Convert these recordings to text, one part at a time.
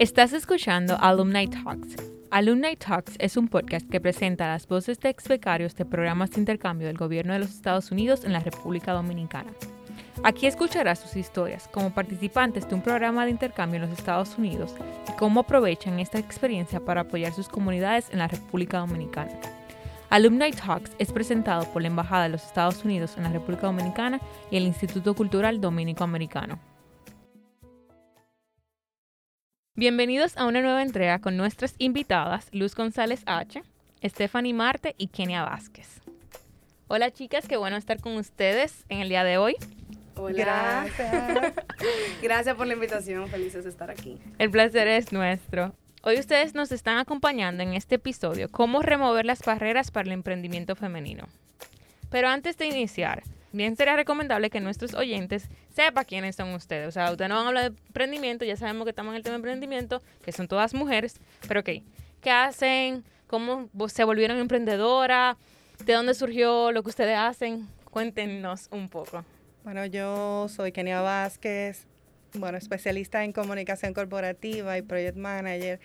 Estás escuchando Alumni Talks. Alumni Talks es un podcast que presenta las voces de ex becarios de programas de intercambio del gobierno de los Estados Unidos en la República Dominicana. Aquí escucharás sus historias como participantes de un programa de intercambio en los Estados Unidos y cómo aprovechan esta experiencia para apoyar sus comunidades en la República Dominicana. Alumni Talks es presentado por la Embajada de los Estados Unidos en la República Dominicana y el Instituto Cultural Dominico Americano. Bienvenidos a una nueva entrega con nuestras invitadas Luz González H, Stephanie Marte y Kenia Vázquez. Hola chicas, qué bueno estar con ustedes en el día de hoy. Hola. Gracias. Gracias por la invitación, felices de estar aquí. El placer es nuestro. Hoy ustedes nos están acompañando en este episodio, cómo remover las barreras para el emprendimiento femenino. Pero antes de iniciar, bien sería recomendable que nuestros oyentes sepan quiénes son ustedes. O sea, ustedes no van a hablar de emprendimiento, ya sabemos que estamos en el tema de emprendimiento, que son todas mujeres, pero ok, ¿qué hacen? ¿Cómo se volvieron emprendedoras? ¿De dónde surgió lo que ustedes hacen? Cuéntenos un poco. Bueno, yo soy Kenia Vázquez, bueno, especialista en comunicación corporativa y project manager.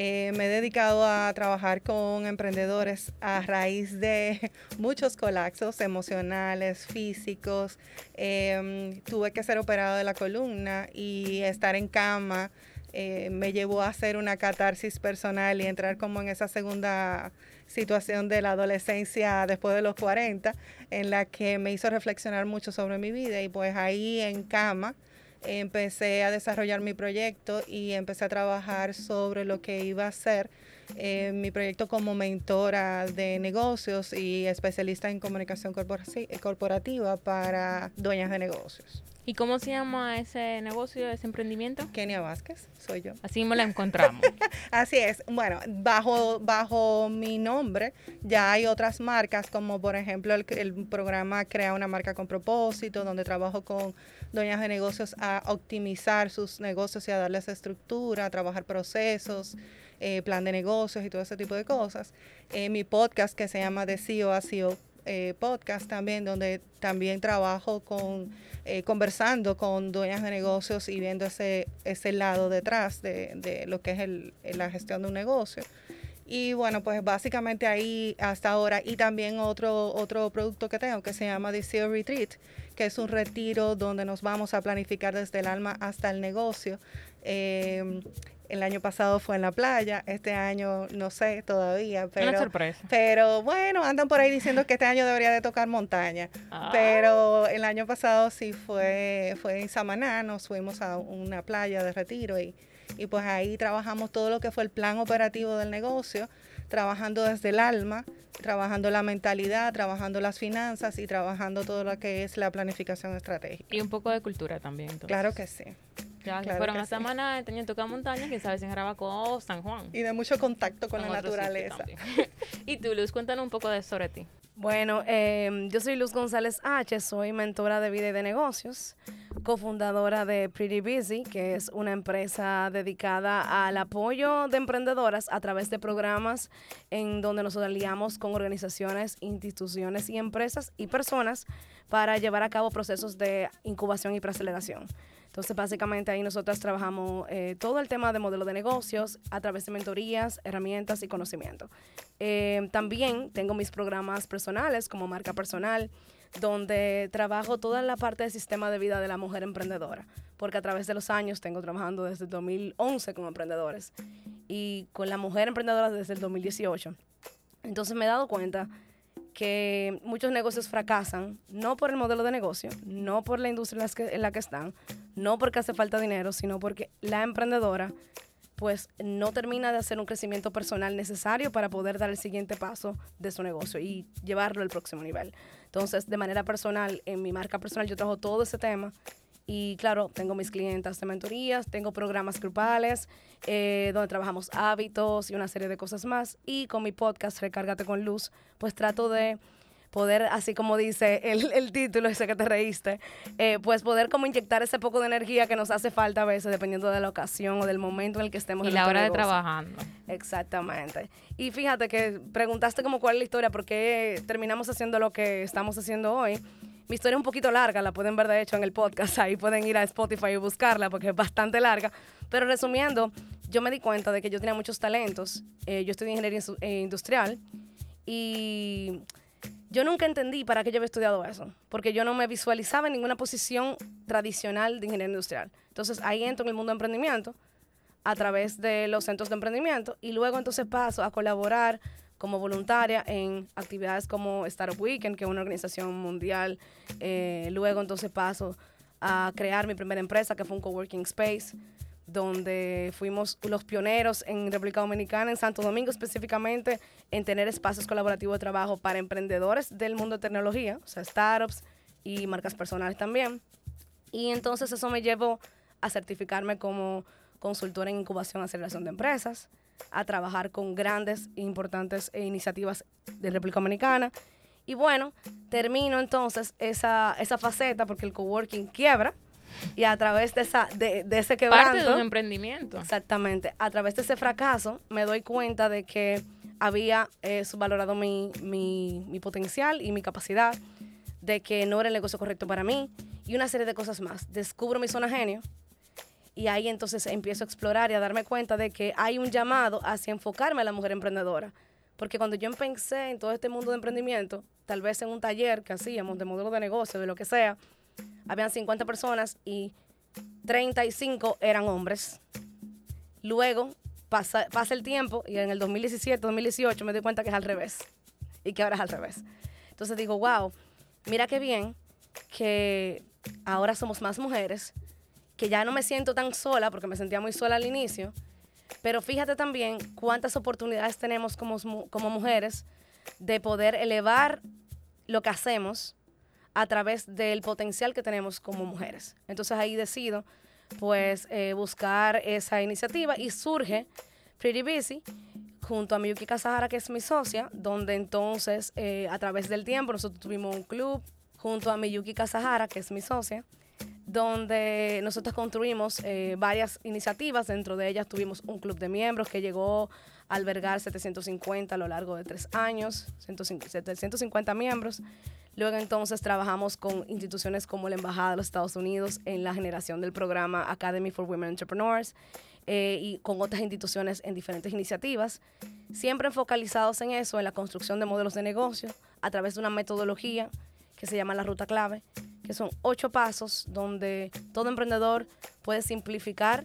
Eh, me he dedicado a trabajar con emprendedores a raíz de muchos colapsos emocionales, físicos. Em, tuve que ser operado de la columna y estar en cama eh, me llevó a hacer una catarsis personal y entrar como en esa segunda situación de la adolescencia después de los 40, en la que me hizo reflexionar mucho sobre mi vida y pues ahí en cama empecé a desarrollar mi proyecto y empecé a trabajar sobre lo que iba a ser eh, mi proyecto como mentora de negocios y especialista en comunicación corporativa para dueñas de negocios. ¿Y cómo se llama ese negocio, ese emprendimiento? Kenia Vázquez, soy yo. Así me la encontramos. Así es. Bueno, bajo, bajo mi nombre ya hay otras marcas, como por ejemplo el, el programa Crea una marca con propósito, donde trabajo con dueñas de negocios a optimizar sus negocios y a darles estructura, a trabajar procesos. Eh, plan de negocios y todo ese tipo de cosas. Eh, mi podcast que se llama De CEO a CEO eh, Podcast también, donde también trabajo con, conversando con dueñas de negocios y viendo ese, ese lado detrás de, de lo que es el, la gestión de un negocio. Y bueno, pues básicamente ahí hasta ahora. Y también otro, otro producto que tengo que se llama The CEO Retreat, que es un retiro donde nos vamos a planificar desde el alma hasta el negocio. Eh, el año pasado fue en la playa, este año no sé todavía, pero, Una sorpresa. pero bueno, andan por ahí diciendo que este año debería de tocar montaña, Ah. pero el año pasado sí fue, fue en Samaná, nos fuimos a una playa de retiro y, y pues ahí trabajamos todo lo que fue el plan operativo del negocio, trabajando desde el alma, trabajando la mentalidad, trabajando las finanzas y trabajando todo lo que es la planificación estratégica. Y un poco de cultura también. entonces. Claro que sí. Ya, claro fueron a sí. Samaná, tenían tocado montaña, quién sabe si en Jarabacoa o San Juan. Y de mucho contacto con En la naturaleza. y tú, Luz, cuéntanos un poco de sobre ti. Bueno, eh, yo soy Luz González H, soy mentora de vida y de negocios, cofundadora de Pretty Busy, que es una empresa dedicada al apoyo de emprendedoras a través de programas en donde nos aliamos con organizaciones, instituciones y empresas y personas para llevar a cabo procesos de incubación y preaceleración. Entonces, básicamente ahí nosotras trabajamos eh, todo el tema de modelo de negocios a través de mentorías, herramientas y conocimiento. Eh, también tengo mis programas personales como marca personal, donde trabajo toda la parte del sistema de vida de la mujer emprendedora, porque a través de los años tengo trabajando desde el 2011 como emprendedores y con la mujer emprendedora desde el 2018. Entonces me he dado cuenta que muchos negocios fracasan, no por el modelo de negocio, no por la industria en la que, en la que están, no porque hace falta dinero, sino porque la emprendedora pues no termina de hacer un crecimiento personal necesario para poder dar el siguiente paso de su negocio y llevarlo al próximo nivel. Entonces, de manera personal, en mi marca personal yo trabajo todo ese tema y claro, tengo mis clientas de mentorías, tengo programas grupales eh, donde trabajamos hábitos y una serie de cosas más. Y con mi podcast, Recárgate con Luz, pues trato de poder, así como dice el, el título ese que te reíste, eh, pues poder como inyectar ese poco de energía que nos hace falta a veces dependiendo de la ocasión o del momento en el que estemos Y en la hora de trabajando. Exactamente. Y fíjate que preguntaste como cuál es la historia, por qué terminamos haciendo lo que estamos haciendo hoy. Mi historia es un poquito larga, la pueden ver de hecho en el podcast, ahí pueden ir a Spotify y buscarla porque es bastante larga. Pero resumiendo, yo me di cuenta de que yo tenía muchos talentos. Eh, yo estudié ingeniería eh, industrial y yo nunca entendí para qué yo había estudiado eso, porque yo no me visualizaba en ninguna posición tradicional de ingeniería industrial. Entonces ahí entro en el mundo de emprendimiento a través de los centros de emprendimiento y luego entonces paso a colaborar como voluntaria en actividades como Startup Weekend, que es una organización mundial. Eh, luego entonces paso a crear mi primera empresa, que fue un coworking space, donde fuimos los pioneros en República Dominicana, en Santo Domingo específicamente, en tener espacios colaborativos de trabajo para emprendedores del mundo de tecnología, o sea, startups y marcas personales también. Y entonces eso me llevó a certificarme como consultora en incubación y aceleración de empresas, a trabajar con grandes e importantes iniciativas de República Dominicana. Y bueno, termino entonces esa, esa faceta porque el coworking quiebra y a través de, esa, de, de ese quebranto... Parte de un emprendimiento. Exactamente. A través de ese fracaso me doy cuenta de que había eh, subvalorado mi, mi, mi potencial y mi capacidad, de que no era el negocio correcto para mí y una serie de cosas más. Descubro mi zona genio y ahí entonces empiezo a explorar y a darme cuenta de que hay un llamado hacia enfocarme a la mujer emprendedora. Porque cuando yo pensé en todo este mundo de emprendimiento, tal vez en un taller que hacíamos de modelo de negocio, de lo que sea, habían 50 personas y 35 eran hombres. Luego pasa, pasa el tiempo y en el 2017, 2018 me doy cuenta que es al revés y que ahora es al revés. Entonces digo, wow, mira qué bien que ahora somos más mujeres, que ya no me siento tan sola, porque me sentía muy sola al inicio, pero fíjate también cuántas oportunidades tenemos como, como mujeres de poder elevar lo que hacemos a través del potencial que tenemos como mujeres. Entonces ahí decido pues eh, buscar esa iniciativa y surge Pretty Busy junto a Miyuki Kasahara, que es mi socia, donde entonces eh, a través del tiempo nosotros tuvimos un club junto a Miyuki Kasahara, que es mi socia, donde nosotros construimos eh, varias iniciativas. Dentro de ellas tuvimos un club de miembros que llegó a albergar 750 a lo largo de tres años, 750 miembros. Luego entonces trabajamos con instituciones como la Embajada de los Estados Unidos en la generación del programa Academy for Women Entrepreneurs eh, y con otras instituciones en diferentes iniciativas, siempre focalizados en eso, en la construcción de modelos de negocio a través de una metodología que se llama la ruta clave, que son ocho pasos donde todo emprendedor puede simplificar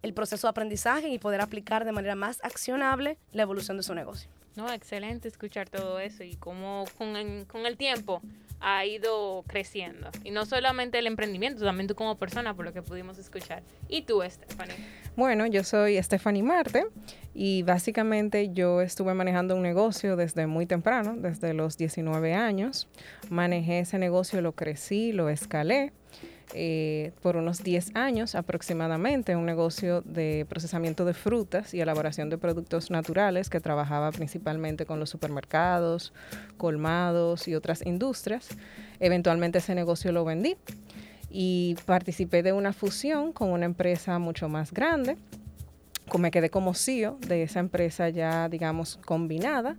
el proceso de aprendizaje y poder aplicar de manera más accionable la evolución de su negocio. No, excelente escuchar todo eso y cómo con, con el tiempo ha ido creciendo. Y no solamente el emprendimiento, también tú como persona, por lo que pudimos escuchar. ¿Y tú, Stephanie? Bueno, yo soy Stephanie Marte y básicamente yo estuve manejando un negocio desde muy temprano, desde los 19 años. Manejé ese negocio, lo crecí, lo escalé. Eh, por unos 10 años aproximadamente, un negocio de procesamiento de frutas y elaboración de productos naturales que trabajaba principalmente con los supermercados, colmados y otras industrias. Eventualmente ese negocio lo vendí y participé de una fusión con una empresa mucho más grande. Me quedé como CEO de esa empresa ya, digamos, combinada.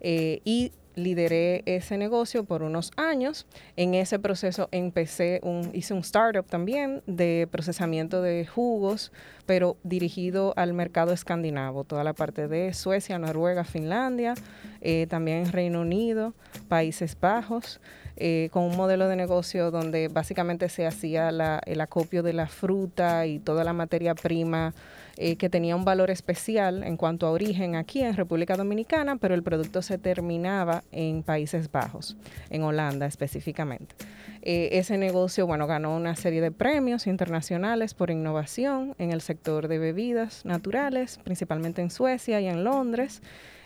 Eh, y lideré ese negocio por unos años. En ese proceso empecé, un, hice un startup también de procesamiento de jugos, pero dirigido al mercado escandinavo, toda la parte de Suecia, Noruega, Finlandia, eh, también Reino Unido, Países Bajos. Eh, con un modelo de negocio donde básicamente se hacía el acopio de la fruta y toda la materia prima eh, que tenía un valor especial en cuanto a origen aquí en República Dominicana, pero el producto se terminaba en Países Bajos, en Holanda específicamente. Eh, ese negocio, bueno, ganó una serie de premios internacionales por innovación en el sector de bebidas naturales, principalmente en Suecia y en Londres.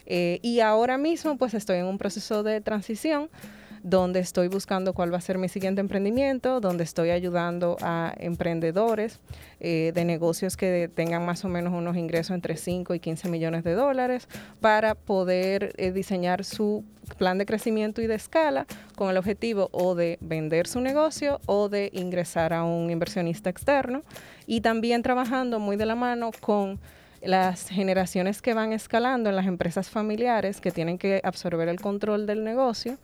Eh, y ahora mismo, pues estoy en un proceso de transición donde estoy buscando cuál va a ser mi siguiente emprendimiento, donde estoy ayudando a emprendedores eh, de negocios que tengan más o menos unos ingresos entre 5 y 15 millones de dólares para poder eh, diseñar su plan de crecimiento y de escala con el objetivo o de vender su negocio o de ingresar a un inversionista externo. Y también trabajando muy de la mano con las generaciones que van escalando en las empresas familiares que tienen que absorber el control del negocio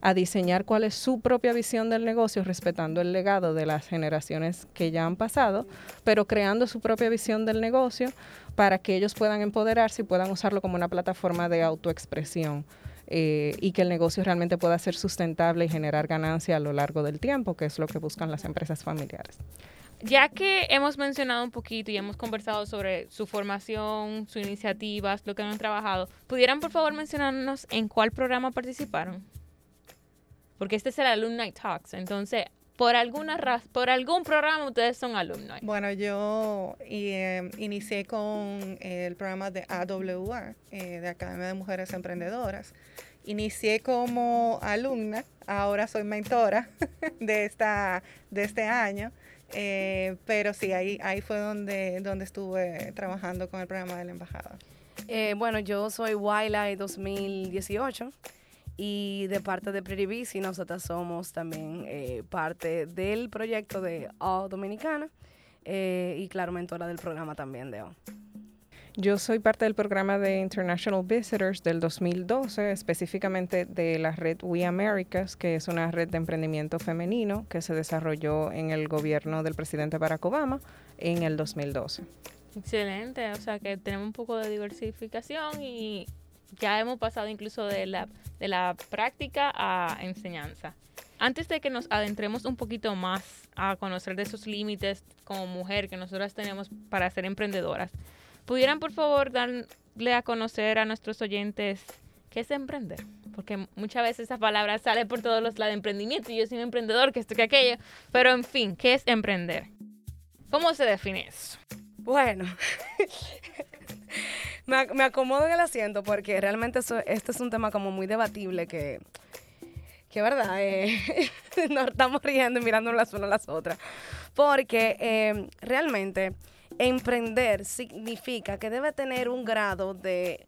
a diseñar cuál es su propia visión del negocio, respetando el legado de las generaciones que ya han pasado, pero creando su propia visión del negocio para que ellos puedan empoderarse y puedan usarlo como una plataforma de autoexpresión. Eh, y que el negocio realmente pueda ser sustentable y generar ganancia a lo largo del tiempo, que es lo que buscan las empresas familiares. Ya que hemos mencionado un poquito y hemos conversado sobre su formación, sus iniciativas, lo que han trabajado, ¿pudieran por favor mencionarnos en cuál programa participaron? Porque este es el Alumni Talks, entonces, por alguna por algún programa ustedes son alumnos. Bueno, yo eh, inicié con el programa de AWA, eh, de Academia de Mujeres Emprendedoras. Inicié como alumna, ahora soy mentora de, esta, de este año. Eh, pero sí, ahí, ahí fue donde, donde estuve trabajando con el programa de la embajada. Eh, bueno, yo soy Wildlife 2018 y de parte de Pretty Busy nosotras somos también eh, parte del proyecto de O Dominicana y claro, mentora del programa también de O. Yo soy parte del programa de International Visitors del 2012, específicamente de la red We Americas, que es una red de emprendimiento femenino que se desarrolló en el gobierno del presidente Barack Obama en el 2012. Excelente, o sea que tenemos un poco de diversificación y ya hemos pasado incluso de la, de la práctica a enseñanza. Antes de que nos adentremos un poquito más a conocer de esos límites como mujer que nosotras tenemos para ser emprendedoras, ¿Pudieran, por favor, darle a conocer a nuestros oyentes qué es emprender? Porque muchas veces esa palabra sale por todos los lados de emprendimiento y yo soy un emprendedor, que esto, que aquello. Pero, en fin, ¿qué es emprender? ¿Cómo se define eso? Bueno, me, acomodo en el asiento porque realmente este es un tema como muy debatible que, que verdad, eh, nos estamos riendo y mirando las unas a las otras. Porque eh, realmente emprender significa que debe tener un grado de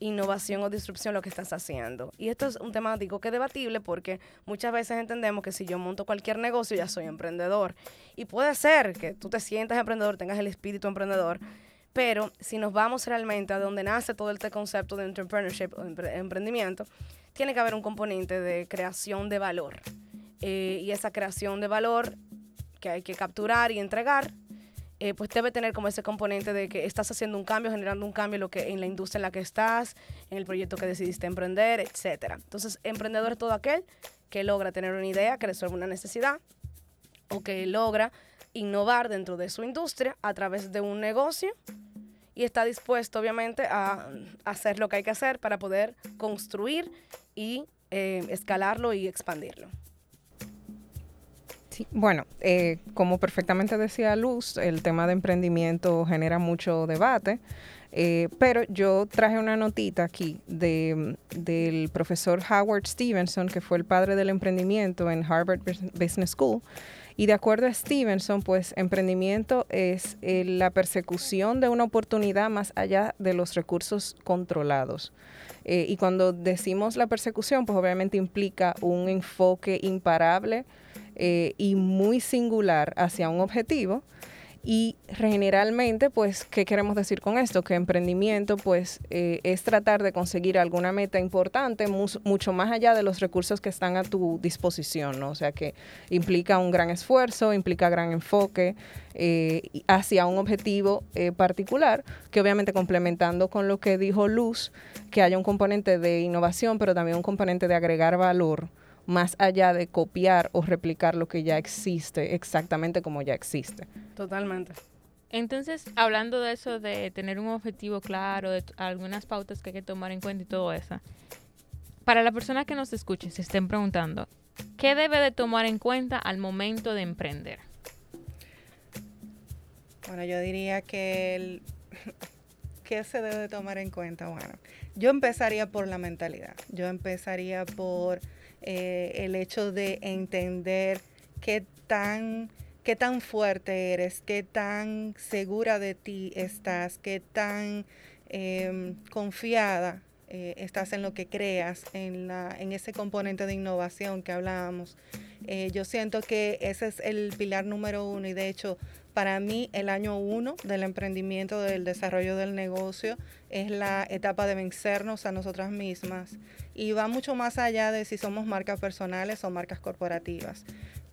innovación o disrupción lo que estás haciendo. Y esto es un tema, digo, que debatible porque muchas veces entendemos que si yo monto cualquier negocio ya soy emprendedor. Y puede ser que tú te sientas emprendedor, tengas el espíritu emprendedor, pero si nos vamos realmente a donde nace todo este concepto de entrepreneurship o emprendimiento, tiene que haber un componente de creación de valor. Eh, y esa creación de valor que hay que capturar y entregar eh, pues debe tener como ese componente de que estás haciendo un cambio, generando un cambio en, en la industria en la que estás, en el proyecto que decidiste emprender, etcétera. Entonces, emprendedor es todo aquel que logra tener una idea que resuelve una necesidad o que logra innovar dentro de su industria a través de un negocio y está dispuesto obviamente a, hacer lo que hay que hacer para poder construir y eh, escalarlo y expandirlo bueno, eh, como perfectamente decía Luz, el tema de emprendimiento genera mucho debate. Eh, pero yo traje una notita aquí de, del profesor Howard Stevenson, que fue el padre del emprendimiento en Harvard Business School. Y de acuerdo a Stevenson, pues emprendimiento es eh, la persecución de una oportunidad más allá de los recursos controlados. y cuando decimos la persecución, pues obviamente implica un enfoque imparable eh, y muy singular hacia un objetivo. Y generalmente, pues, ¿qué queremos decir con esto? Que emprendimiento, pues, eh, es tratar de conseguir alguna meta importante mucho más allá de los recursos que están a tu disposición, ¿no? O sea, que implica un gran esfuerzo, implica gran enfoque eh, hacia un objetivo particular, que obviamente complementando con lo que dijo Luz, que haya un componente de innovación, pero también un componente de agregar valor más allá de copiar o replicar lo que ya existe exactamente como ya existe. Totalmente. Entonces, hablando de eso, de tener un objetivo claro, de algunas pautas que hay que tomar en cuenta y todo eso, para la persona que nos escuche, se estén preguntando, ¿qué debe de tomar en cuenta al momento de emprender? Bueno, yo diría que el, ¿qué se debe de tomar en cuenta? Bueno, yo empezaría por la mentalidad. Yo empezaría por eh, el hecho de entender qué tan, qué tan fuerte eres, qué tan segura de ti estás, qué tan em, confiada eh, estás en lo que creas, en, la, en ese componente de innovación que hablábamos. Eh, yo siento que ese es el pilar número uno y de hecho Para mí, el año uno del emprendimiento, del desarrollo del negocio, es la etapa de vencernos a nosotras mismas. Y va mucho más allá de si somos marcas personales o marcas corporativas,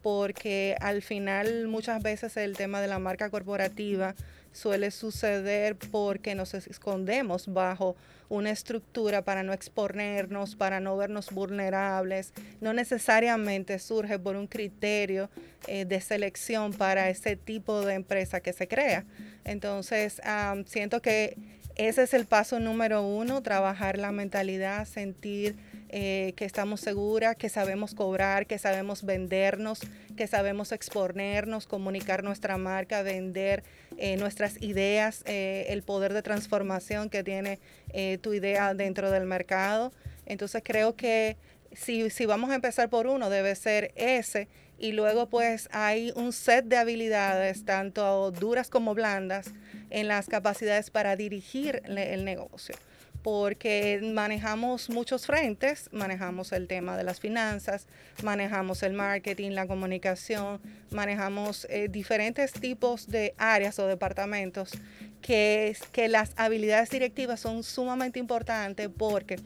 porque al final muchas veces el tema de la marca corporativa suele suceder porque nos escondemos bajo una estructura para no exponernos, para no vernos vulnerables. No necesariamente surge por un criterio eh, de selección para ese tipo de empresa que se crea. Entonces, siento que ese es el paso número uno, trabajar la mentalidad, sentir eh, que estamos seguras, que sabemos cobrar, que sabemos vendernos, que sabemos exponernos, comunicar nuestra marca, vender eh, nuestras ideas, eh, el poder de transformación que tiene tu idea dentro del mercado. Entonces creo que si, si vamos a empezar por uno, debe ser ese y luego pues hay un set de habilidades, tanto duras como blandas, en las capacidades para dirigir el negocio porque manejamos muchos frentes, manejamos el tema de las finanzas, manejamos el marketing, la comunicación, manejamos eh, diferentes tipos de áreas o departamentos que, que las habilidades directivas son sumamente importantes porque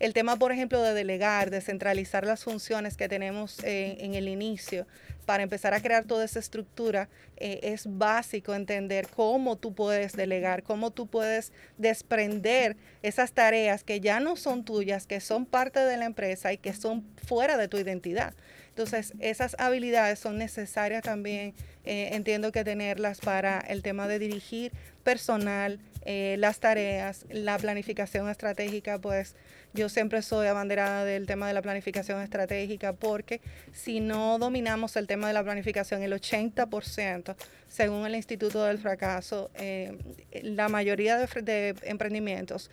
el tema, por ejemplo, de delegar, de centralizar las funciones que tenemos en el inicio, para empezar a crear toda esa estructura, eh, es básico entender cómo tú puedes delegar, cómo tú puedes desprender esas tareas que ya no son tuyas, que son parte de la empresa y que son fuera de tu identidad. Entonces, esas habilidades son necesarias también, eh, entiendo que tenerlas para el tema de dirigir personal, eh, las tareas, la planificación estratégica, pues yo siempre soy abanderada del tema de la planificación estratégica porque si no dominamos el tema de la planificación, el 80%, según el Instituto del Fracaso, eh, la mayoría de, emprendimientos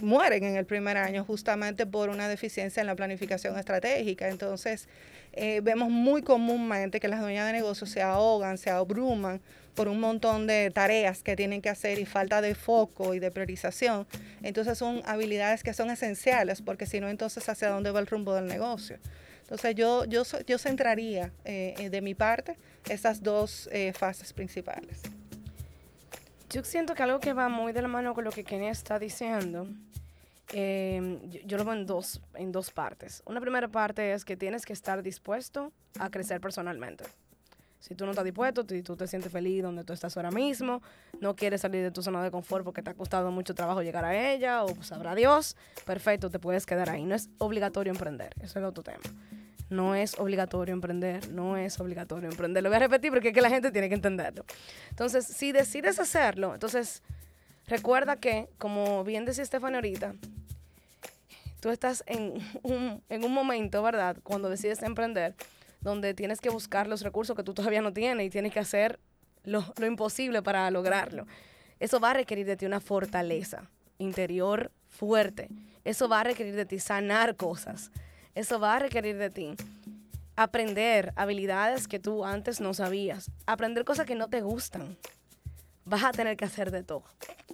mueren en el primer año justamente por una deficiencia en la planificación estratégica. Entonces, eh, vemos muy comúnmente que las dueñas de negocios se ahogan, se abruman por un montón de tareas que tienen que hacer y falta de foco y de priorización. Entonces son habilidades que son esenciales porque si no, entonces hacia dónde va el rumbo del negocio. Entonces yo, yo, yo centraría eh, eh, de mi parte esas dos eh, fases principales. Yo siento que algo que va muy de la mano con lo que Kenia está diciendo, yo, yo, lo veo en dos, en dos partes. Una primera parte es que tienes que estar dispuesto a crecer personalmente. Si tú no estás dispuesto, si tú te sientes feliz donde tú estás ahora mismo, no quieres salir de tu zona de confort porque te ha costado mucho trabajo llegar a ella o sabrá Dios, perfecto, te puedes quedar ahí. No es obligatorio emprender, eso es otro tema. No es obligatorio emprender, no es obligatorio emprender. Lo voy a repetir porque es que la gente tiene que entenderlo. Entonces, si decides hacerlo, entonces recuerda que, como bien decía Estefania ahorita, tú estás en un, en un momento, ¿verdad? Cuando decides emprender, donde tienes que buscar los recursos que tú todavía no tienes y tienes que hacer lo, imposible para lograrlo. Eso va a requerir de ti una fortaleza interior fuerte. Eso va a requerir de ti sanar cosas. Eso va a requerir de ti aprender habilidades que tú antes no sabías. Aprender cosas que no te gustan. Vas a tener que hacer de todo.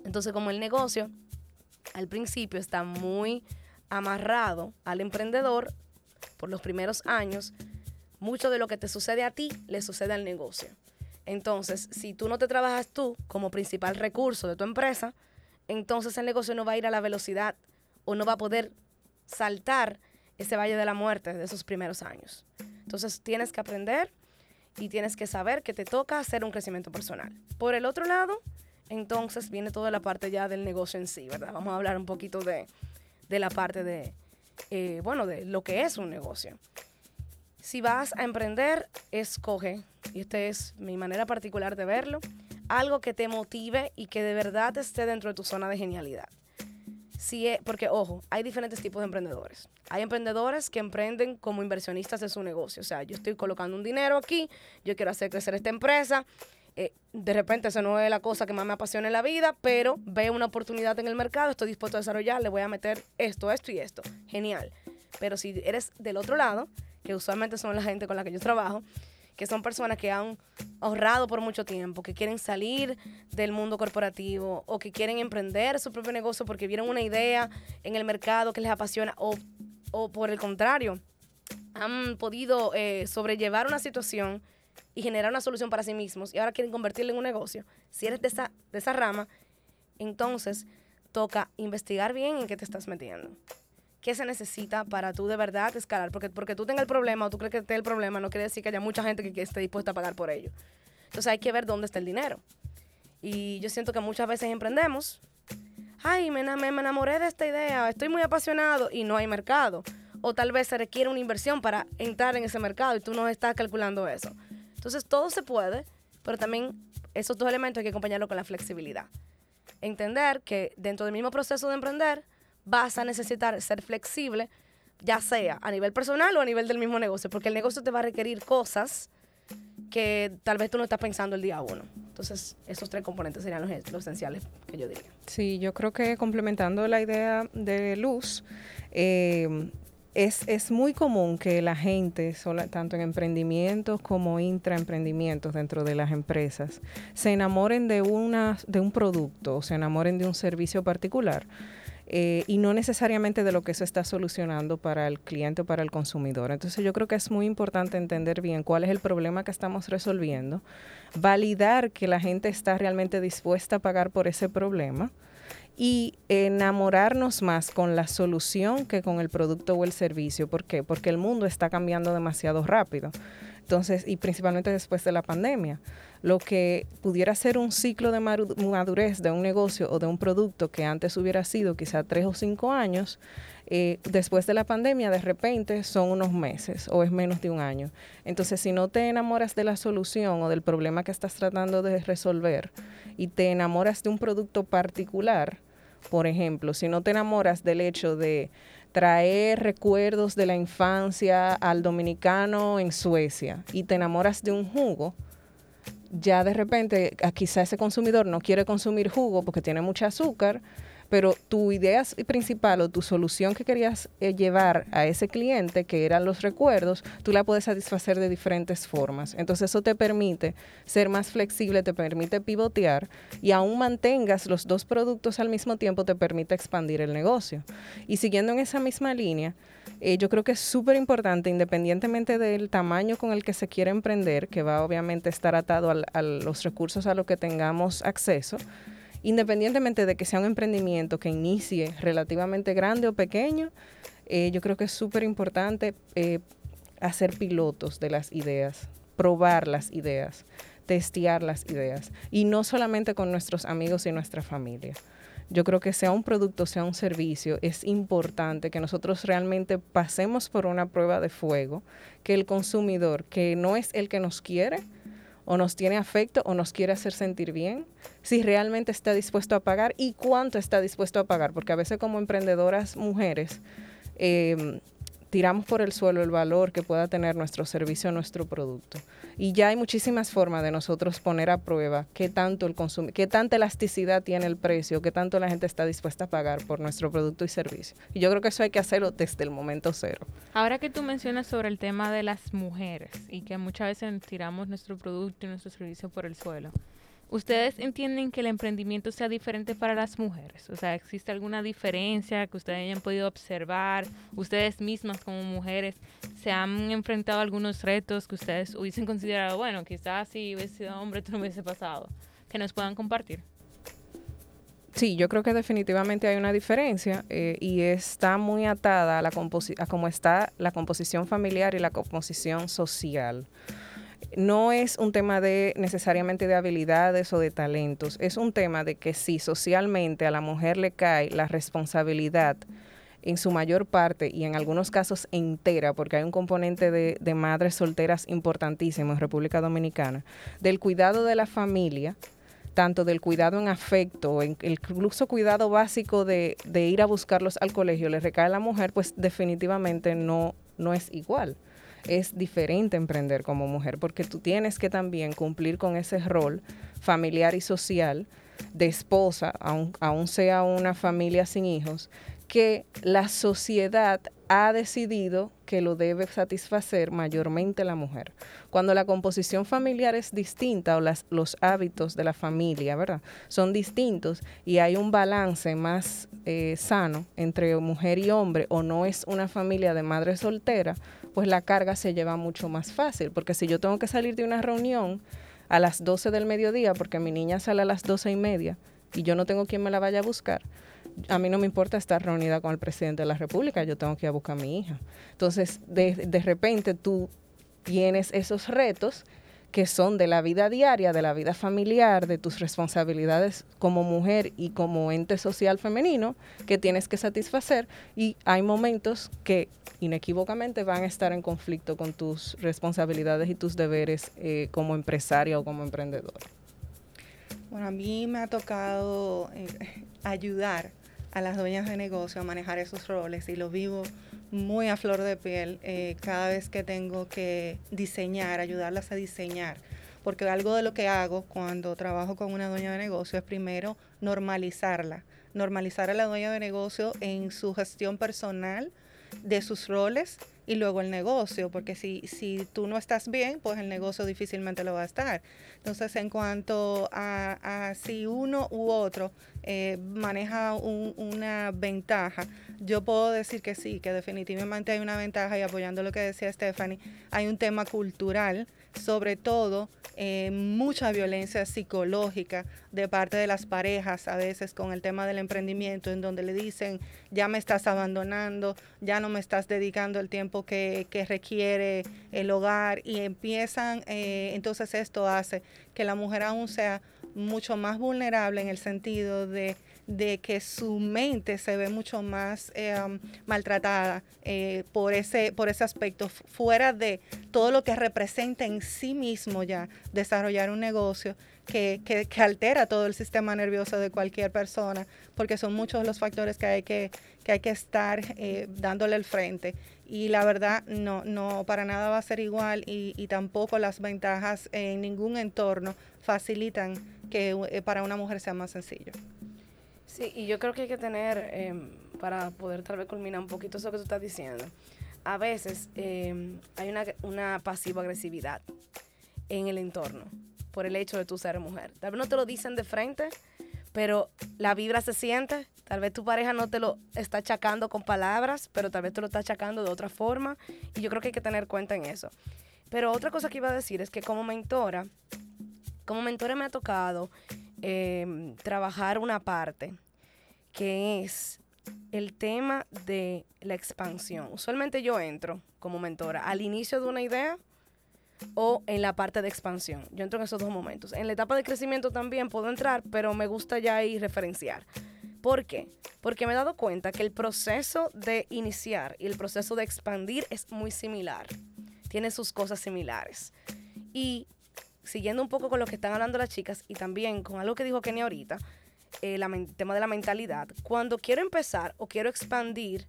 Entonces, como el negocio al principio está muy amarrado al emprendedor por los primeros años, mucho de lo que te sucede a ti le sucede al negocio. Entonces, si tú no te trabajas tú como principal recurso de tu empresa, entonces el negocio no va a ir a la velocidad o no va a poder saltar ese valle de la muerte de esos primeros años. Entonces, tienes que aprender y tienes que saber que te toca hacer un crecimiento personal. Por el otro lado, entonces viene toda la parte ya del negocio en sí, ¿verdad? Vamos a hablar un poquito de, la parte de, eh, bueno, de lo que es un negocio. Si vas a emprender, escoge, y esta es mi manera particular de verlo, algo que te motive y que de verdad esté dentro de tu zona de genialidad. Si porque, ojo, hay diferentes tipos de emprendedores. Hay emprendedores que emprenden como inversionistas de su negocio. O sea, yo estoy colocando un dinero aquí, yo quiero hacer crecer esta empresa. Eh, de repente, eso no es la cosa que más me apasiona en la vida, pero veo una oportunidad en el mercado, estoy dispuesto a desarrollar, le voy a meter esto, esto y esto. Genial. Pero si eres del otro lado, que usualmente son la gente con la que yo trabajo, que son personas que han ahorrado por mucho tiempo, que quieren salir del mundo corporativo o que quieren emprender su propio negocio porque vieron una idea en el mercado que les apasiona o, por el contrario, han podido eh, sobrellevar una situación y generar una solución para sí mismos y ahora quieren convertirlo en un negocio, si eres de esa, de esa rama, entonces toca investigar bien en qué te estás metiendo. ¿Qué se necesita para tú de verdad escalar? Porque, porque tú tengas el problema o tú crees que esté el problema, no quiere decir que haya mucha gente que, esté dispuesta a pagar por ello. Entonces hay que ver dónde está el dinero. Y yo siento que muchas veces emprendemos, ay, me, me, me enamoré de esta idea, estoy muy apasionado y no hay mercado. O tal vez se requiere una inversión para entrar en ese mercado y tú no estás calculando eso. Entonces todo se puede, pero también esos dos elementos hay que acompañarlo con la flexibilidad. Entender que dentro del mismo proceso de emprender vas a necesitar ser flexible, ya sea a nivel personal o a nivel del mismo negocio, porque el negocio te va a requerir cosas que tal vez tú no estás pensando el día uno. Entonces, esos tres componentes serían los, esenciales que yo diría. Sí, yo creo que complementando la idea de luz, eh, es, es, muy común que la gente, tanto en emprendimientos como intraemprendimientos dentro de las empresas, se enamoren de, una, de un producto o se enamoren de un servicio particular. Eh, y no necesariamente de lo que eso está solucionando para el cliente o para el consumidor. Entonces yo creo que es muy importante entender bien cuál es el problema que estamos resolviendo, validar que la gente está realmente dispuesta a pagar por ese problema y enamorarnos más con la solución que con el producto o el servicio. ¿Por qué? Porque el mundo está cambiando demasiado rápido. Entonces, y principalmente después de la pandemia, lo que pudiera ser un ciclo de madurez de un negocio o de un producto que antes hubiera sido quizá tres o cinco años, eh, después de la pandemia de repente son unos meses o es menos de un año. Entonces, si no te enamoras de la solución o del problema que estás tratando de resolver y te enamoras de un producto particular, por ejemplo, si no te enamoras del hecho de traer recuerdos de la infancia al dominicano en Suecia y te enamoras de un jugo, ya de repente quizá ese consumidor no quiere consumir jugo porque tiene mucho azúcar, pero tu idea principal o tu solución que querías eh, llevar a ese cliente, que eran los recuerdos, tú la puedes satisfacer de diferentes formas. Entonces eso te permite ser más flexible, te permite pivotear y aún mantengas los dos productos al mismo tiempo, te permite expandir el negocio. Y siguiendo en esa misma línea, eh, yo creo que es súper importante, independientemente del tamaño con el que se quiere emprender, que va obviamente a estar atado a los recursos a los que tengamos acceso, independientemente de que sea un emprendimiento que inicie relativamente grande o pequeño, eh, yo creo que es súper importante eh, hacer pilotos de las ideas, probar las ideas, testear las ideas, y no solamente con nuestros amigos y nuestra familia. Yo creo que sea un producto, sea un servicio, es importante que nosotros realmente pasemos por una prueba de fuego, que el consumidor, que no es el que nos quiere, o nos tiene afecto o nos quiere hacer sentir bien, si realmente está dispuesto a pagar y cuánto está dispuesto a pagar, porque a veces como emprendedoras mujeres em, tiramos por el suelo el valor que pueda tener nuestro servicio nuestro producto. Y ya hay muchísimas formas de nosotros poner a prueba qué tanto el consumo, qué tanta elasticidad tiene el precio, qué tanto la gente está dispuesta a pagar por nuestro producto y servicio. Y yo creo que eso hay que hacerlo desde el momento cero. Ahora que tú mencionas sobre el tema de las mujeres y que muchas veces tiramos nuestro producto y nuestro servicio por el suelo. ¿Ustedes entienden que el emprendimiento sea diferente para las mujeres? O sea, ¿existe alguna diferencia que ustedes hayan podido observar? ¿Ustedes mismas como mujeres se han enfrentado a algunos retos que ustedes hubiesen considerado, bueno, quizás si hubiese sido hombre, esto no hubiese pasado? Que nos puedan compartir. Sí, yo creo que definitivamente hay una diferencia eh, y está muy atada a, la a cómo está la composición familiar y la composición social no es un tema de necesariamente de habilidades o de talentos, es un tema de que si socialmente a la mujer le cae la responsabilidad en su mayor parte y en algunos casos entera, porque hay un componente de, madres solteras importantísimo en República Dominicana, del cuidado de la familia, tanto del cuidado en afecto, en, incluso cuidado básico de, de, ir a buscarlos al colegio, le recae a la mujer, pues definitivamente no, no es igual es diferente emprender como mujer, porque tú tienes que también cumplir con ese rol familiar y social de esposa, aun, sea una familia sin hijos, que la sociedad ha decidido que lo debe satisfacer mayormente la mujer. Cuando la composición familiar es distinta o los hábitos de la familia, ¿verdad? Son distintos y hay un balance más eh, sano entre mujer y hombre o no es una familia de madre soltera, pues la carga se lleva mucho más fácil, porque si yo tengo que salir de una reunión a las 12 del mediodía, porque mi niña sale a las 12 y media y yo no tengo quien me la vaya a buscar, a mí no me importa estar reunida con el presidente de la República, yo tengo que ir a buscar a mi hija. Entonces, de, de repente tú tienes esos retos que son de la vida diaria, de la vida familiar, de tus responsabilidades como mujer y como ente social femenino que tienes que satisfacer y hay momentos que inequívocamente van a estar en conflicto con tus responsabilidades y tus deberes eh, como empresaria o como emprendedora. Bueno, a mí me ha tocado eh, ayudar a las dueñas de negocio a manejar esos roles y lo vivo muy a flor de piel eh, cada vez que tengo que diseñar, ayudarlas a diseñar. Porque algo de lo que hago cuando trabajo con una dueña de negocio es primero normalizarla, normalizar a la dueña de negocio en su gestión personal de sus roles y luego el negocio, porque si, si tú no estás bien, pues el negocio difícilmente lo va a estar. Entonces, en cuanto a, si uno u otro eh, maneja una ventaja, yo puedo decir que sí, que definitivamente hay una ventaja y apoyando lo que decía Stephanie, hay un tema cultural, sobre todo eh, mucha violencia psicológica de parte de las parejas, a veces con el tema del emprendimiento, en donde le dicen, ya me estás abandonando, ya no me estás dedicando el tiempo que, requiere el hogar y empiezan, eh, entonces esto hace que la mujer aún sea mucho más vulnerable en el sentido de de que su mente se ve mucho más eh, um, maltratada eh, por, ese, por ese aspecto, fuera de todo lo que representa en sí mismo ya desarrollar un negocio que, que, altera todo el sistema nervioso de cualquier persona, porque son muchos los factores que hay que, que, hay que estar eh, dándole el frente. Y la verdad, no, no, para nada va a ser igual y, y tampoco las ventajas en ningún entorno facilitan que para una mujer sea más sencillo. Sí, y yo creo que hay que tener, em, para poder tal vez culminar un poquito eso que tú estás diciendo, a veces em, hay una, una pasiva agresividad en el entorno por el hecho de tú ser mujer. Tal vez no te lo dicen de frente, pero la vibra se siente. Tal vez tu pareja no te lo está achacando con palabras, pero tal vez te lo está achacando de otra forma. Y yo creo que hay que tener cuenta en eso. Pero otra cosa que iba a decir es que como mentora, como mentora me ha tocado Em, trabajar una parte que es el tema de la expansión. Usualmente yo entro como mentora al inicio de una idea o en la parte de expansión. Yo entro en esos dos momentos. En la etapa de crecimiento también puedo entrar, pero me gusta ya ahí referenciar. ¿Por qué? Porque me he dado cuenta que el proceso de iniciar y el proceso de expandir es muy similar. Tiene sus cosas similares. Y siguiendo un poco con lo que están hablando las chicas y también con algo que dijo Kenny ahorita, eh, el tema de la mentalidad. Cuando quiero empezar o quiero expandir,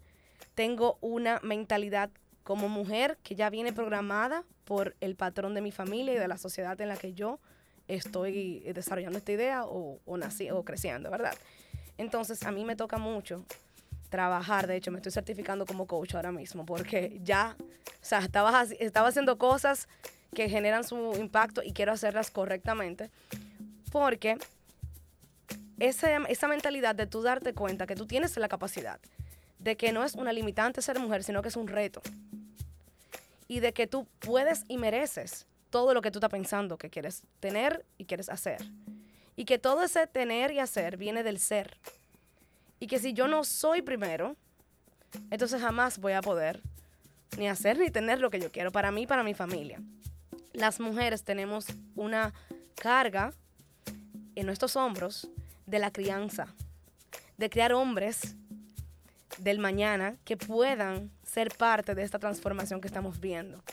tengo una mentalidad como mujer que ya viene programada por el patrón de mi familia y de la sociedad en la que yo estoy desarrollando esta idea o, o nací o creciendo, ¿verdad? Entonces a mí me toca mucho trabajar, de hecho me estoy certificando como coach ahora mismo, porque ya, o sea, estaba haciendo cosas que generan su impacto y quiero hacerlas correctamente. Porque esa mentalidad de tú darte cuenta que tú tienes la capacidad, de que no es una limitante ser mujer, sino que es un reto. Y de que tú puedes y mereces todo lo que tú estás pensando que quieres tener y quieres hacer. Y que todo ese tener y hacer viene del ser. Y que si yo no soy primero, entonces jamás voy a poder ni hacer ni tener lo que yo quiero para mí para mi familia las mujeres tenemos una carga en nuestros hombros de la crianza, de crear hombres del mañana que puedan ser parte de esta transformación que estamos viendo.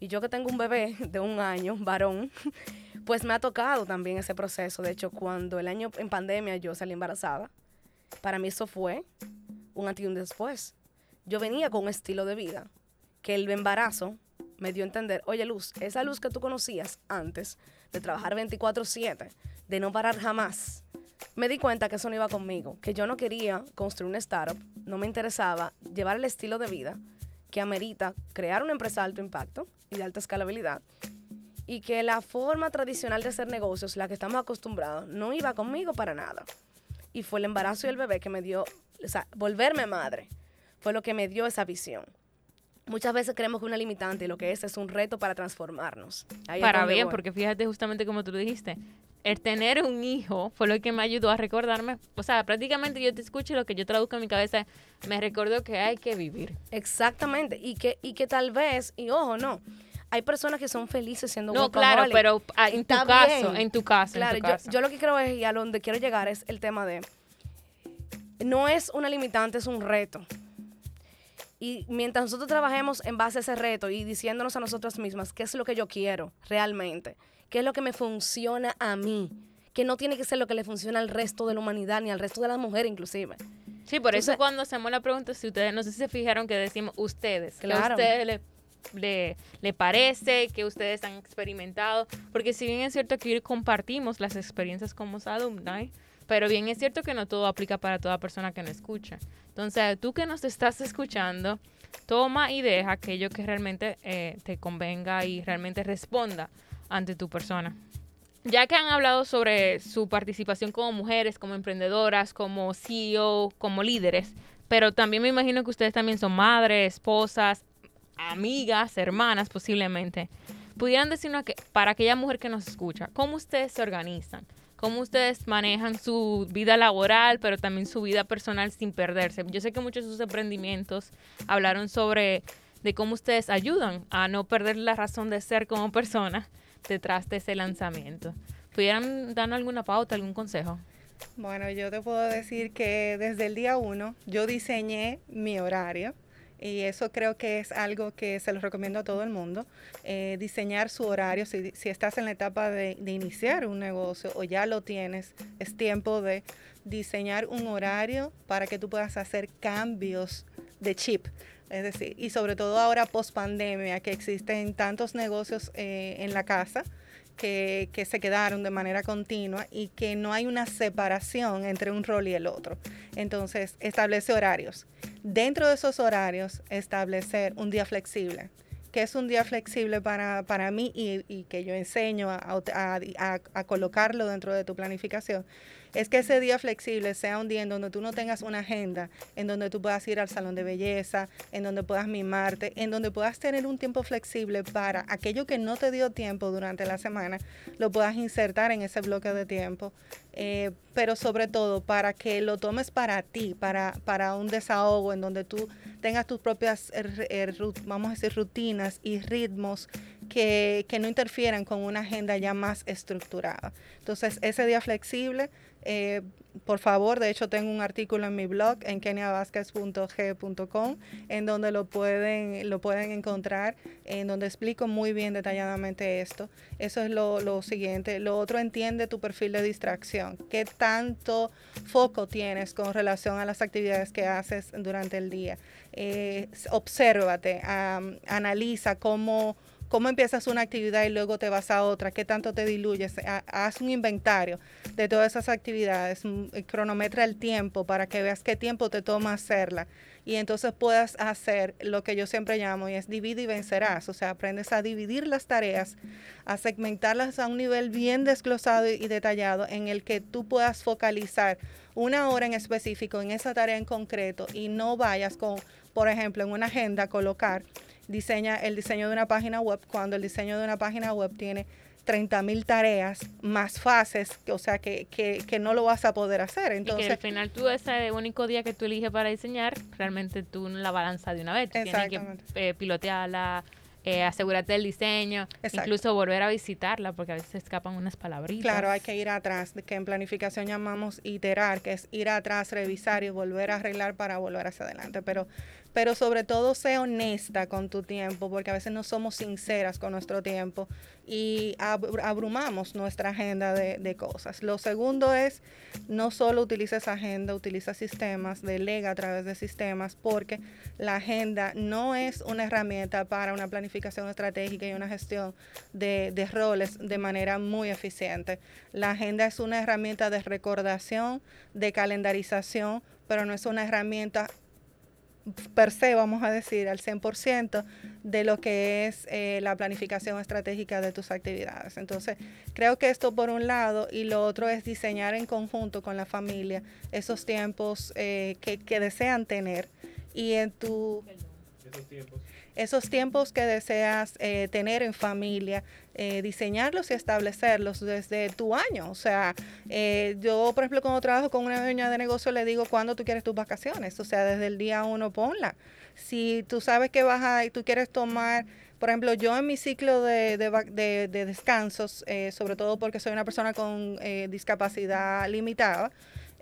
Y yo que tengo un bebé de un año, varón, pues me ha tocado también ese proceso. De hecho, cuando el año en pandemia yo salí embarazada, para mí eso fue un antes después. Yo venía con un estilo de vida que el embarazo me dio a entender, oye Luz, esa luz que tú conocías antes de trabajar 24/7, de no parar jamás, me di cuenta que eso no iba conmigo, que yo no quería construir una startup, no me interesaba llevar el estilo de vida que amerita crear una empresa de alto impacto y de alta escalabilidad y que la forma tradicional de hacer negocios, la que estamos acostumbrados, no iba conmigo para nada. Y fue el embarazo y el bebé que me dio, o sea, volverme madre, fue lo que me dio esa visión. Muchas veces creemos que una limitante y lo que es es un reto para transformarnos. Ahí para bien, porque fíjate justamente como tú dijiste, el tener un hijo fue lo que me ayudó a recordarme, o sea, prácticamente yo te escucho y lo que yo traduzco en mi cabeza, me recuerdo que hay que vivir. Exactamente, y que, y que tal vez, y ojo, no, hay personas que son felices siendo No, claro, pero ah, en tu, caso, en tu caso, Claro, Yo, lo que quiero es, y a donde quiero llegar es el tema de, no es una limitante, es un reto. Y mientras nosotros trabajemos en base a ese reto y diciéndonos a nosotras mismas qué es lo que yo quiero realmente, qué es lo que me funciona a mí, que no tiene que ser lo que le funciona al resto de la humanidad ni al resto de las mujeres inclusive. Sí, por eso cuando hacemos la pregunta, si ustedes, no sé si se fijaron que decimos ustedes, claro. que a ustedes le, le, parece, que ustedes han experimentado, porque si bien es cierto que compartimos las experiencias como alumni, pero bien es cierto que no todo aplica para toda persona que nos escucha. Entonces, tú que nos estás escuchando, toma y deja aquello que realmente eh, te convenga y realmente responda ante tu persona. Ya que han hablado sobre su participación como mujeres, como emprendedoras, como CEO, como líderes, pero también me imagino que ustedes también son madres, esposas, amigas, hermanas posiblemente. Pudieran decirnos que para aquella mujer que nos escucha, ¿cómo ustedes se organizan? ¿Cómo ustedes manejan su vida laboral, pero también su vida personal sin perderse? Yo sé que muchos de sus emprendimientos hablaron sobre de cómo ustedes ayudan a no perder la razón de ser como persona detrás de ese lanzamiento. ¿Pudieran darnos alguna pauta, algún consejo? Bueno, yo te puedo decir que desde el día uno yo diseñé mi horario y eso creo que es algo que se lo recomiendo a todo el mundo. Eh, diseñar su horario, si, estás en la etapa de, de, iniciar un negocio o ya lo tienes, es tiempo de diseñar un horario para que tú puedas hacer cambios de chip. Es decir, y sobre todo ahora post pandemia, que existen tantos negocios eh, en la casa que, se quedaron de manera continua y que no hay una separación entre un rol y el otro. Entonces, establece horarios. Dentro de esos horarios, establecer un día flexible que es un día flexible para, para mí y, que yo enseño a, colocarlo dentro de tu planificación, es que ese día flexible sea un día en donde tú no tengas una agenda, en donde tú puedas ir al salón de belleza, en donde puedas mimarte, en donde puedas tener un tiempo flexible para aquello que no te dio tiempo durante la semana, lo puedas insertar en ese bloque de tiempo. Eh, pero sobre todo para que lo tomes para ti, para, para un desahogo en donde tú tengas tus propias, vamos a decir, rutinas y ritmos que, que no interfieran con una agenda ya más estructurada. Entonces, ese día flexible eh, por favor, de hecho tengo un artículo en mi blog en keniavasquez.g.com en donde lo pueden, lo pueden encontrar, en donde explico muy bien detalladamente esto. Eso es lo, lo siguiente. Lo otro, entiende tu perfil de distracción. ¿Qué tanto foco tienes con relación a las actividades que haces durante el día? Eh, obsérvate, analiza cómo cómo empiezas una actividad y luego te vas a otra, qué tanto te diluyes, haz un inventario de todas esas actividades, mm, cronometra el tiempo para que veas qué tiempo te toma hacerla. Y entonces puedas hacer lo que yo siempre llamo y es divide y vencerás, o sea, aprendes a dividir las tareas, a segmentarlas a un nivel bien desglosado y detallado en el que tú puedas focalizar una hora en específico en esa tarea en concreto y no vayas con, por ejemplo, en una agenda colocar diseña el diseño de una página web cuando el diseño de una página web tiene 30 mil tareas más fases, o sea, que, que, que, no lo vas a poder hacer. Entonces, y que al final tú ese único día que tú eliges para diseñar, realmente tú la balanza de una vez. Tienes que eh, pilotearla, eh, asegúrate del diseño, incluso volver a visitarla, porque a veces escapan unas palabritas. Claro, hay que ir atrás, que en planificación llamamos iterar, que es ir atrás, revisar y volver a arreglar para volver hacia adelante. Pero pero sobre todo sé honesta con tu tiempo, porque a veces no somos sinceras con nuestro tiempo y abrumamos nuestra agenda de, cosas. Lo segundo es, no solo utiliza esa agenda, utiliza sistemas, delega a través de sistemas, porque la agenda no es una herramienta para una planificación estratégica y una gestión de, de roles de manera muy eficiente. La agenda es una herramienta de recordación, de calendarización, pero no es una herramienta per se, vamos a decir, al 100% de lo que es eh, la planificación estratégica de tus actividades. Entonces, creo que esto por un lado y lo otro es diseñar en conjunto con la familia esos tiempos eh, que, que, desean tener y en tu... que deseas eh, tener en familia, eh, diseñarlos y establecerlos desde tu año. O sea, eh, yo, por ejemplo, cuando trabajo con una dueña de negocio, le digo cuándo tú quieres tus vacaciones. O sea, desde el día uno ponla. Si tú sabes que vas a y tú quieres tomar, por ejemplo, yo en mi ciclo de, de, de descansos, sobre todo porque soy una persona con discapacidad limitada,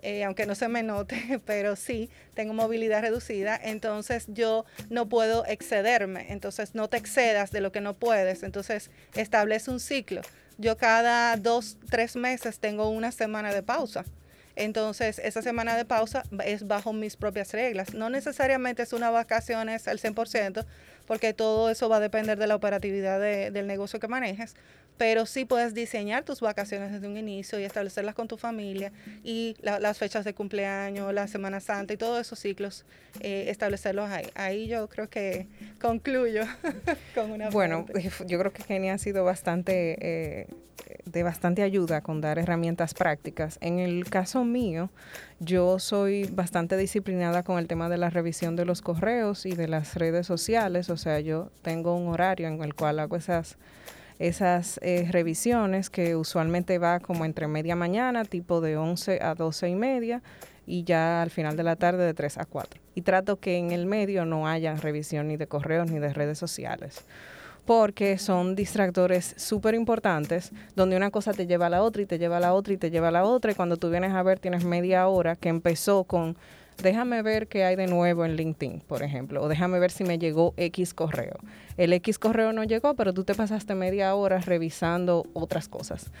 eh, aunque no se me note, pero sí tengo movilidad reducida, entonces yo no puedo excederme, entonces no te excedas de lo que no puedes, entonces establece un ciclo. Yo cada dos, tres meses tengo una semana de pausa. Entonces, esa semana de pausa es bajo mis propias reglas. No necesariamente es una vacaciones al 100%, porque todo eso va a depender de la operatividad del negocio que manejes, pero sí puedes diseñar tus vacaciones desde un inicio y establecerlas con tu familia y las fechas de cumpleaños, la Semana Santa y todos esos ciclos, eh, establecerlos ahí. Ahí yo creo que concluyo con una... Bueno, yo creo que Kenia ha sido bastante, eh, de bastante ayuda con dar herramientas prácticas. En el caso mío, yo soy bastante disciplinada con el tema de la revisión de los correos y de las redes sociales, o sea, yo tengo un horario en el cual hago esas esas eh, revisiones que usualmente va como entre media mañana, tipo de 11 a 12 y media, y ya al final de la tarde de 3 a 4. Y trato que en el medio no haya revisión ni de correos ni de redes sociales porque son distractores súper importantes, donde una cosa te lleva a la otra y te lleva a la otra y te lleva a la otra, y cuando tú vienes a ver tienes media hora que empezó con déjame ver qué hay de nuevo en LinkedIn, por ejemplo, o déjame ver si me llegó X correo. El X correo no llegó, pero tú te pasaste media hora revisando otras cosas.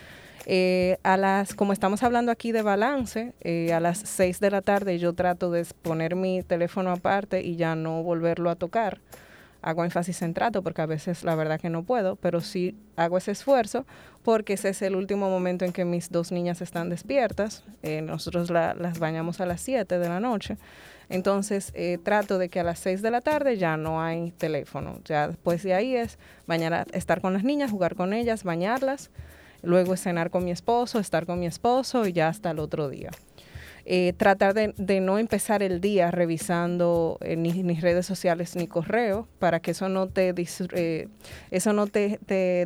Eh, a las, como estamos hablando aquí de balance, eh, a las 6 de la tarde yo trato de poner mi teléfono aparte y ya no volverlo a tocar hago énfasis en trato porque a veces la verdad que no puedo, pero sí hago ese esfuerzo porque ese es el último momento en que mis dos niñas están despiertas. Eh, nosotros las bañamos a las 7 de la noche. Entonces eh, trato de que a las 6 de la tarde ya no hay teléfono. Ya después de ahí es bañar estar con las niñas, jugar con ellas, bañarlas. Luego es cenar con mi esposo, estar con mi esposo y ya hasta el otro día. Eh, tratar de, no empezar el día revisando eh, ni, redes sociales ni correo para que eso no te, eh, eso no te, te,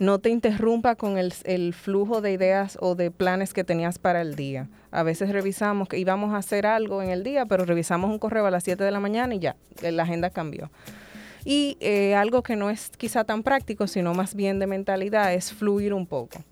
no te interrumpa con el, el, flujo de ideas o de planes que tenías para el día. A veces revisamos que íbamos a hacer algo en el día, pero revisamos un correo a las 7 de la mañana y ya, la agenda cambió. Y algo que no es quizá tan práctico, sino más bien de mentalidad, es fluir un poco.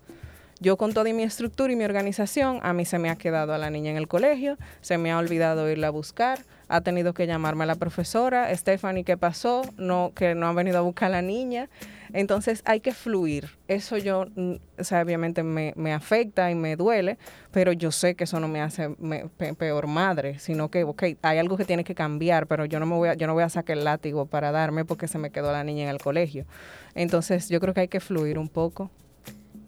Yo con toda mi estructura y mi organización, a mí se me ha quedado a la niña en el colegio, se me ha olvidado irla a buscar, ha tenido que llamarme a la profesora, Stephanie, ¿qué pasó? No, que no ha venido a buscar a la niña. Entonces hay que fluir. Eso yo, mm, o sea, obviamente me, afecta y me duele, pero yo sé que eso no me hace peor madre, sino que, ok, hay algo que tiene que cambiar, pero yo no me voy a, yo no voy a sacar el látigo para darme porque se me quedó la niña en el colegio. Entonces yo creo que hay que fluir un poco.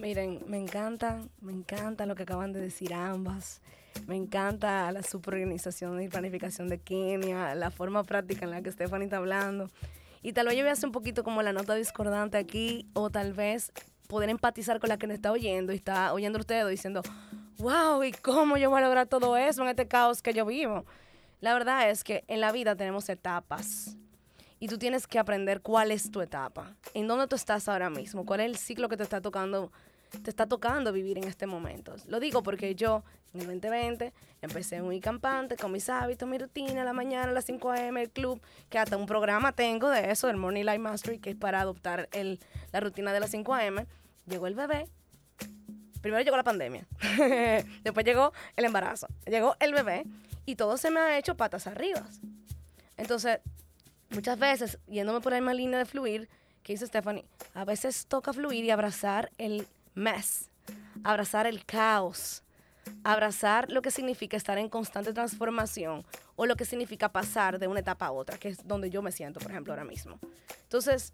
Miren, me encanta, me encanta lo que acaban de decir ambas. Me encanta la superorganización y planificación de Kenia, la forma práctica en la que Stephanie está hablando. Y tal vez yo voy a hacer un poquito como la nota discordante aquí, o tal vez poder empatizar con la que me está oyendo y está oyendo ustedes diciendo, wow, ¿y cómo yo voy a lograr todo eso en este caos que yo vivo? La verdad es que en la vida tenemos etapas y tú tienes que aprender cuál es tu etapa, en dónde tú estás ahora mismo, cuál es el ciclo que te está tocando te está tocando vivir en este momento. Lo digo porque yo en el 2020 empecé muy campante con mis hábitos, mi rutina, la mañana, a las 5 a.m., el club, que hasta un programa tengo de eso, el Morning Life Mastery, que es para adoptar el, la rutina de las 5 a.m. Llegó el bebé. Primero llegó la pandemia, después llegó el embarazo, llegó el bebé y todo se me ha hecho patas arriba. Entonces, muchas veces, yéndome por la misma línea de fluir, que dice Stephanie, a veces toca fluir y abrazar el mess, abrazar el caos, abrazar lo que significa estar en constante transformación o lo que significa pasar de una etapa a otra, que es donde yo me siento, por ejemplo, ahora mismo. Entonces,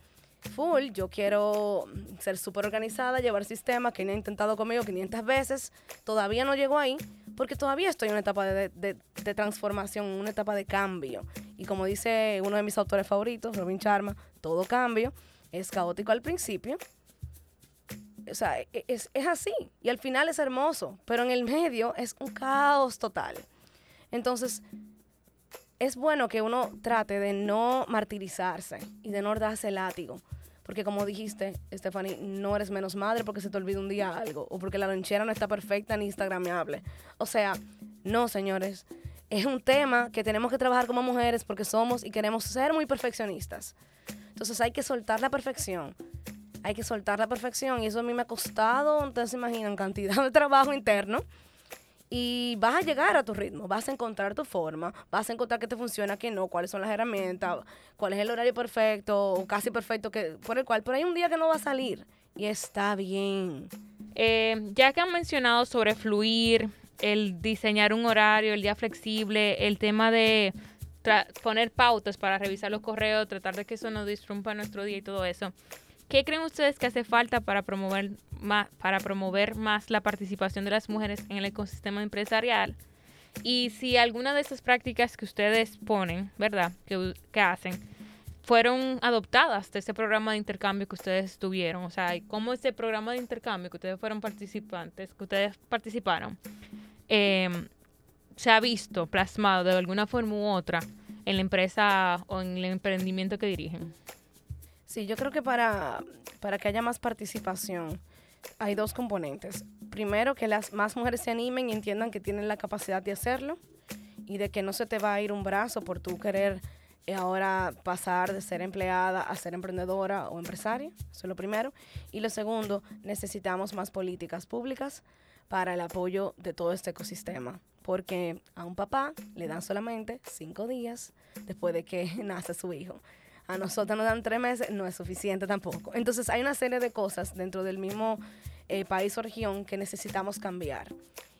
full, yo quiero ser súper organizada, llevar sistemas que he intentado conmigo 500 veces, todavía no llego ahí, porque todavía estoy en una etapa de, de, transformación, una etapa de cambio. Y como dice uno de mis autores favoritos, Robin Sharma, todo cambio es caótico al principio, o sea, e, e, es, así. Y al final es hermoso, pero en el medio es un caos total. Entonces, es bueno que uno trate de no martirizarse y de no darse látigo. Porque como dijiste, Stephanie, no eres menos madre porque se te olvida un día algo o porque la lonchera no está perfecta ni instagramable. O sea, no, señores. Es un tema que tenemos que trabajar como mujeres porque somos y queremos ser muy perfeccionistas. Entonces hay que soltar la perfección. Hay que soltar la perfección y eso a mí me ha costado, ustedes se imaginan, cantidad de trabajo interno y vas a llegar a tu ritmo, vas a encontrar tu forma, vas a encontrar qué te funciona, qué no, cuáles son las herramientas, cuál es el horario perfecto o casi perfecto que, por el cual, pero hay un día que no va a salir y está bien. Eh, ya que han mencionado sobre fluir, el diseñar un horario, el día flexible, el tema de poner pautas para revisar los correos, tratar de que eso no disrumpa nuestro día y todo eso. ¿Qué creen ustedes que hace falta para promover más, para promover más la participación de las mujeres en el ecosistema empresarial? Y si alguna de esas prácticas que ustedes ponen, ¿verdad? Que, que hacen, fueron adoptadas de ese programa de intercambio que ustedes tuvieron. O sea, cómo ese programa de intercambio que ustedes fueron participantes, que ustedes participaron, em, se ha visto plasmado de alguna forma u otra en la empresa o en el emprendimiento que dirigen. Sí, yo creo que para, para que haya más participación hay dos componentes. Primero, que las más mujeres se animen y entiendan que tienen la capacidad de hacerlo y de que no se te va a ir un brazo por tú querer eh, ahora pasar de ser empleada a ser emprendedora o empresaria. Eso es lo primero. Y lo segundo, necesitamos más políticas públicas para el apoyo de todo este ecosistema. Porque a un papá le dan solamente cinco días después de que nace su hijo a nosotros nos dan tres meses, no es suficiente tampoco. Entonces hay una serie de cosas dentro del mismo eh, país o región que necesitamos cambiar.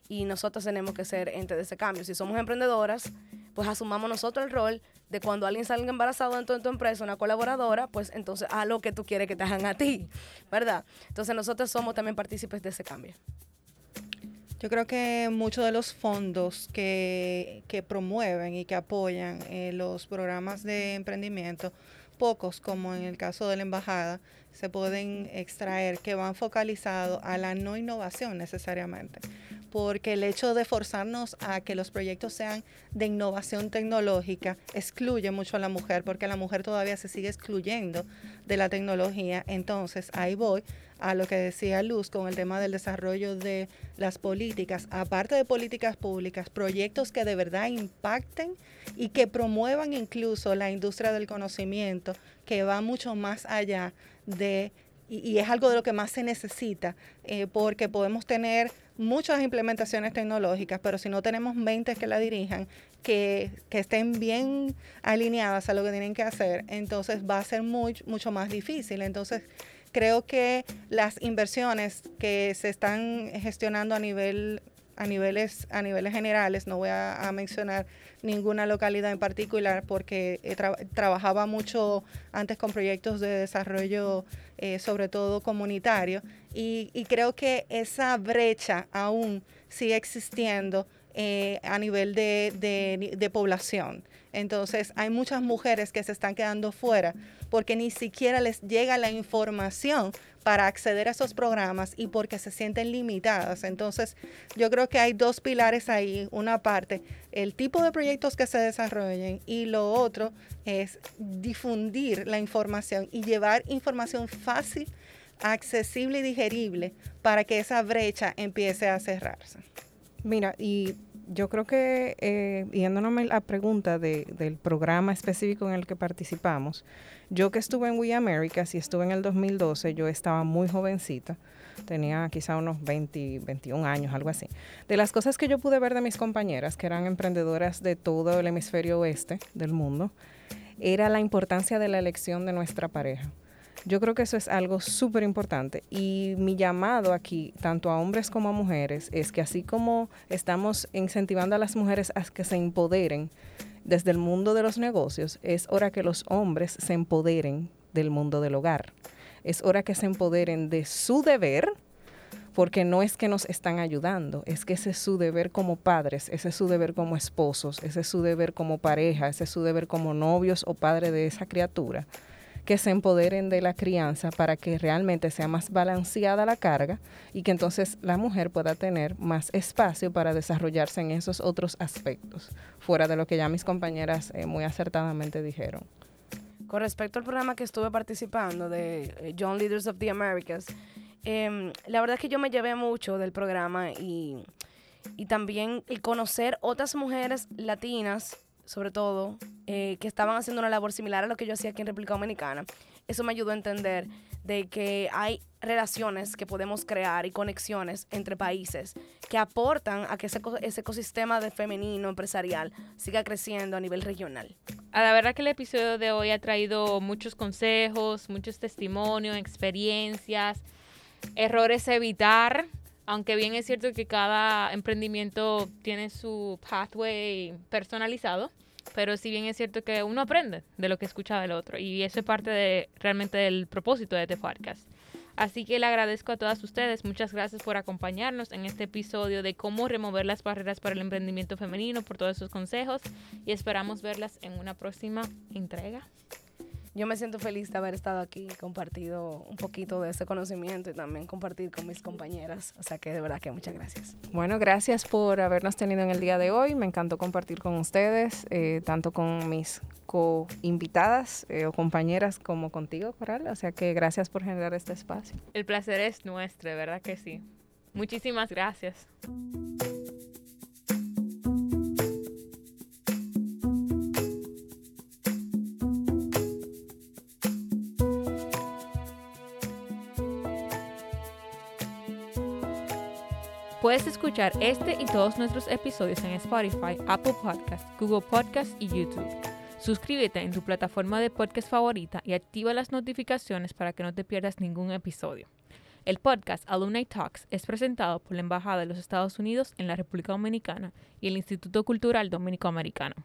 Y nosotros tenemos que ser ente de ese cambio. Si somos emprendedoras, pues asumamos nosotros el rol de cuando alguien salga embarazado dentro de tu empresa, una colaboradora, pues entonces haz lo que tú quieres que te hagan a ti, ¿verdad? Entonces nosotros somos también partícipes de ese cambio. Yo creo que muchos de los fondos que, que promueven y que apoyan eh, los programas de emprendimiento pocos, como en el caso de la embajada, se pueden extraer que van focalizados a la no innovación necesariamente. Porque el hecho de forzarnos a que los proyectos sean de innovación tecnológica excluye mucho a la mujer, porque la mujer todavía se sigue excluyendo de la tecnología. Entonces, ahí voy a lo que decía Luz con el tema del desarrollo de las políticas, aparte de políticas públicas, proyectos que de verdad impacten y que promuevan incluso la industria del conocimiento, que va mucho más allá de, y, es algo de lo que más se necesita, eh, porque podemos tener muchas implementaciones tecnológicas, pero si no tenemos mentes que la dirijan, que, que, estén bien alineadas a lo que tienen que hacer, entonces va a ser muy, mucho más difícil. Entonces, creo que las inversiones que se están gestionando a nivel a niveles a niveles generales no voy a, mencionar ninguna localidad en particular porque trabajaba mucho antes con proyectos de desarrollo eh, sobre todo comunitario y, creo que esa brecha aún sigue existiendo eh, a nivel de, de población. Entonces hay muchas mujeres que se están quedando fuera porque ni siquiera les llega la información para acceder a esos programas y porque se sienten limitadas. Entonces, yo creo que hay dos pilares ahí. Una parte, el tipo de proyectos que se desarrollen y lo otro es difundir la información y llevar información fácil, accesible y digerible para que esa brecha empiece a cerrarse. Mira, y yo creo que eh, yéndonos a la pregunta del programa específico en el que participamos, yo que estuve en We Americas y estuve en el 2012, yo estaba muy jovencita, tenía quizá unos 20, 21 años, algo así. De las cosas que yo pude ver de mis compañeras, que eran emprendedoras de todo el hemisferio oeste del mundo, era la importancia de la elección de nuestra pareja. Yo creo que eso es algo súper importante y mi llamado aquí, tanto a hombres como a mujeres, es que así como estamos incentivando a las mujeres a que se empoderen desde el mundo de los negocios, es hora que los hombres se empoderen del mundo del hogar. Es hora que se empoderen de su deber, porque no es que nos están ayudando, es que ese es su deber como padres, ese es su deber como esposos, ese es su deber como pareja, ese es su deber como novios o padre de esa criatura que se empoderen de la crianza para que realmente sea más balanceada la carga y que entonces la mujer pueda tener más espacio para desarrollarse en esos otros aspectos, fuera de lo que ya mis compañeras eh, muy acertadamente dijeron. Con respecto al programa que estuve participando de eh, Young Leaders of the Americas, em, la verdad es que yo me llevé mucho del programa y, y también el conocer otras mujeres latinas sobre todo, eh, que estaban haciendo una labor similar a lo que yo hacía aquí en República Dominicana. Eso me ayudó a entender de que hay relaciones que podemos crear y conexiones entre países que aportan a que ese, ese ecosistema de femenino empresarial siga creciendo a nivel regional. A la verdad que el episodio de hoy ha traído muchos consejos, muchos testimonios, experiencias, errores a evitar, aunque bien es cierto que cada emprendimiento tiene su pathway personalizado, pero si bien es cierto que uno aprende de lo que escucha del otro y eso es parte realmente del propósito de este podcast. Así que le agradezco a todas ustedes, muchas gracias por acompañarnos en este episodio de cómo remover las barreras para el emprendimiento femenino, por todos sus consejos y esperamos verlas en una próxima entrega yo me siento feliz de haber estado aquí, compartido un poquito de ese conocimiento y también compartir con mis compañeras. O sea que de verdad que muchas gracias. Bueno, gracias por habernos tenido en el día de hoy. Me encantó compartir con ustedes, eh, tanto con mis co-invitadas eh, o compañeras como contigo, Coral. O sea que gracias por generar este espacio. El placer es nuestro, de verdad que sí. Muchísimas gracias. Puedes escuchar este y todos nuestros episodios en Spotify, Apple Podcast, Google Podcast y YouTube. Suscríbete en tu plataforma de podcast favorita y activa las notificaciones para que no te pierdas ningún episodio. El podcast Alumni Talks es presentado por la Embajada de los Estados Unidos en la República Dominicana y el Instituto Cultural Dominico Americano.